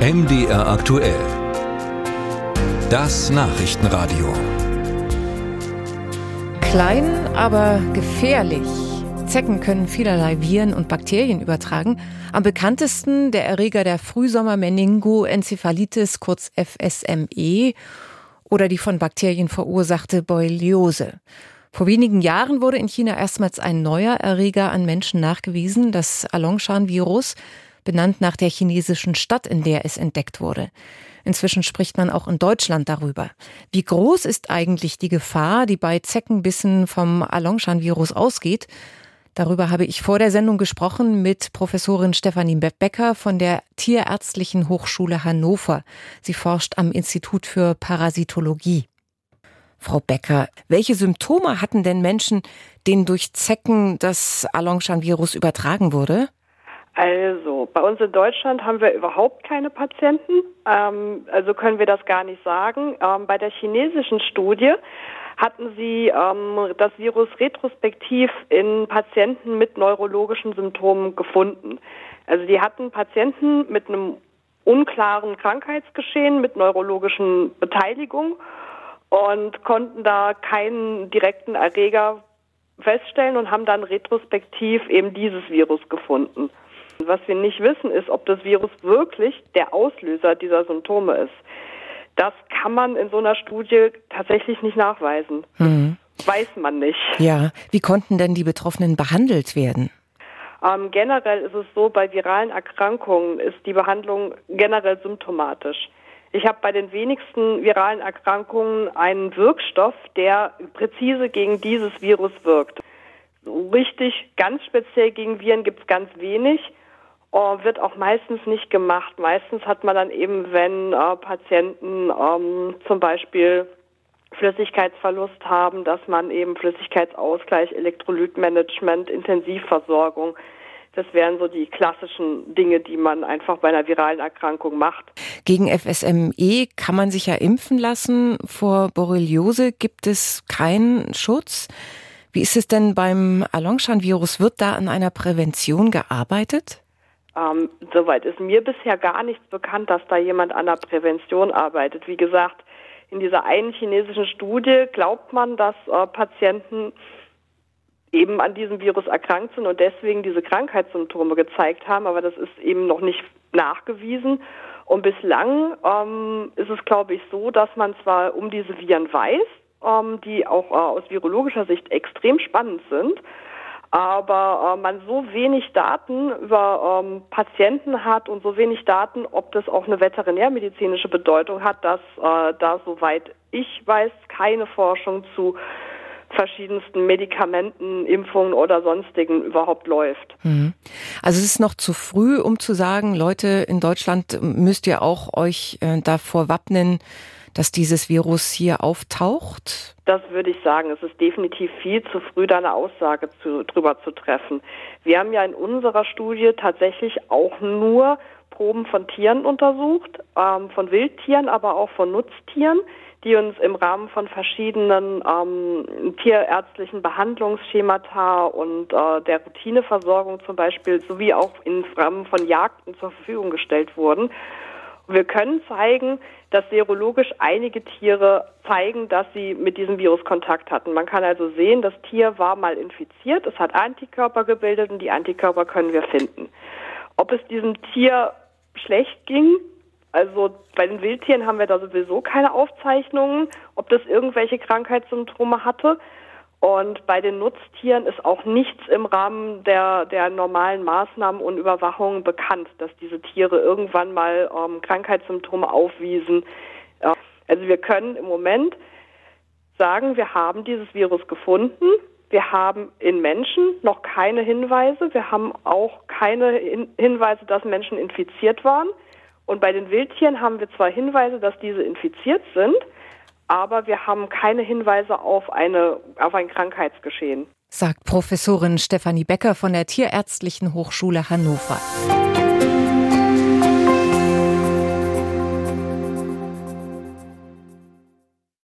MDR aktuell. Das Nachrichtenradio. Klein, aber gefährlich. Zecken können vielerlei Viren und Bakterien übertragen. Am bekanntesten der Erreger der Frühsommer-Meningoenzephalitis, kurz FSME, oder die von Bakterien verursachte Borreliose. Vor wenigen Jahren wurde in China erstmals ein neuer Erreger an Menschen nachgewiesen, das Alongshan-Virus, benannt nach der chinesischen Stadt, in der es entdeckt wurde. Inzwischen spricht man auch in Deutschland darüber. Wie groß ist eigentlich die Gefahr, die bei Zeckenbissen vom Alongshan-Virus ausgeht? Darüber habe ich vor der Sendung gesprochen mit Professorin Stefanie Becker von der Tierärztlichen Hochschule Hannover. Sie forscht am Institut für Parasitologie. Frau Becker, welche Symptome hatten denn Menschen, denen durch Zecken das Alongshan-Virus übertragen wurde? Also, bei uns in Deutschland haben wir überhaupt keine Patienten, ähm, also können wir das gar nicht sagen. Ähm, bei der chinesischen Studie hatten sie ähm, das Virus retrospektiv in Patienten mit neurologischen Symptomen gefunden. Also die hatten Patienten mit einem unklaren Krankheitsgeschehen, mit neurologischen Beteiligung und konnten da keinen direkten Erreger feststellen und haben dann retrospektiv eben dieses Virus gefunden. Was wir nicht wissen, ist, ob das Virus wirklich der Auslöser dieser Symptome ist. Das kann man in so einer Studie tatsächlich nicht nachweisen. Mhm. Weiß man nicht. Ja, wie konnten denn die Betroffenen behandelt werden? Ähm, generell ist es so, bei viralen Erkrankungen ist die Behandlung generell symptomatisch. Ich habe bei den wenigsten viralen Erkrankungen einen Wirkstoff, der präzise gegen dieses Virus wirkt. So richtig ganz speziell gegen Viren gibt es ganz wenig. Oh, wird auch meistens nicht gemacht. Meistens hat man dann eben, wenn äh, Patienten ähm, zum Beispiel Flüssigkeitsverlust haben, dass man eben Flüssigkeitsausgleich, Elektrolytmanagement, Intensivversorgung, das wären so die klassischen Dinge, die man einfach bei einer viralen Erkrankung macht. Gegen FSME kann man sich ja impfen lassen. Vor Borreliose gibt es keinen Schutz. Wie ist es denn beim Alongshan-Virus? Wird da an einer Prävention gearbeitet? Ähm, soweit ist mir bisher gar nichts bekannt, dass da jemand an der Prävention arbeitet. Wie gesagt, in dieser einen chinesischen Studie glaubt man, dass äh, Patienten eben an diesem Virus erkrankt sind und deswegen diese Krankheitssymptome gezeigt haben, aber das ist eben noch nicht nachgewiesen. Und bislang ähm, ist es, glaube ich, so, dass man zwar um diese Viren weiß, ähm, die auch äh, aus virologischer Sicht extrem spannend sind, aber äh, man so wenig Daten über ähm, Patienten hat und so wenig Daten, ob das auch eine veterinärmedizinische Bedeutung hat, dass äh, da soweit ich weiß keine Forschung zu verschiedensten Medikamenten, Impfungen oder sonstigen überhaupt läuft. Mhm. Also es ist noch zu früh, um zu sagen, Leute in Deutschland müsst ihr auch euch äh, davor wappnen, dass dieses Virus hier auftaucht? Das würde ich sagen. Es ist definitiv viel zu früh, da eine Aussage zu, drüber zu treffen. Wir haben ja in unserer Studie tatsächlich auch nur Proben von Tieren untersucht, ähm, von Wildtieren, aber auch von Nutztieren, die uns im Rahmen von verschiedenen ähm, tierärztlichen Behandlungsschemata und äh, der Routineversorgung zum Beispiel sowie auch im Rahmen von Jagden zur Verfügung gestellt wurden. Wir können zeigen, dass serologisch einige Tiere zeigen, dass sie mit diesem Virus Kontakt hatten. Man kann also sehen, das Tier war mal infiziert, es hat Antikörper gebildet und die Antikörper können wir finden. Ob es diesem Tier schlecht ging, also bei den Wildtieren haben wir da sowieso keine Aufzeichnungen, ob das irgendwelche Krankheitssymptome hatte. Und bei den Nutztieren ist auch nichts im Rahmen der, der normalen Maßnahmen und Überwachungen bekannt, dass diese Tiere irgendwann mal ähm, Krankheitssymptome aufwiesen. Also wir können im Moment sagen, wir haben dieses Virus gefunden. Wir haben in Menschen noch keine Hinweise. Wir haben auch keine Hinweise, dass Menschen infiziert waren. Und bei den Wildtieren haben wir zwar Hinweise, dass diese infiziert sind, aber wir haben keine Hinweise auf, eine, auf ein Krankheitsgeschehen. Sagt Professorin Stefanie Becker von der Tierärztlichen Hochschule Hannover.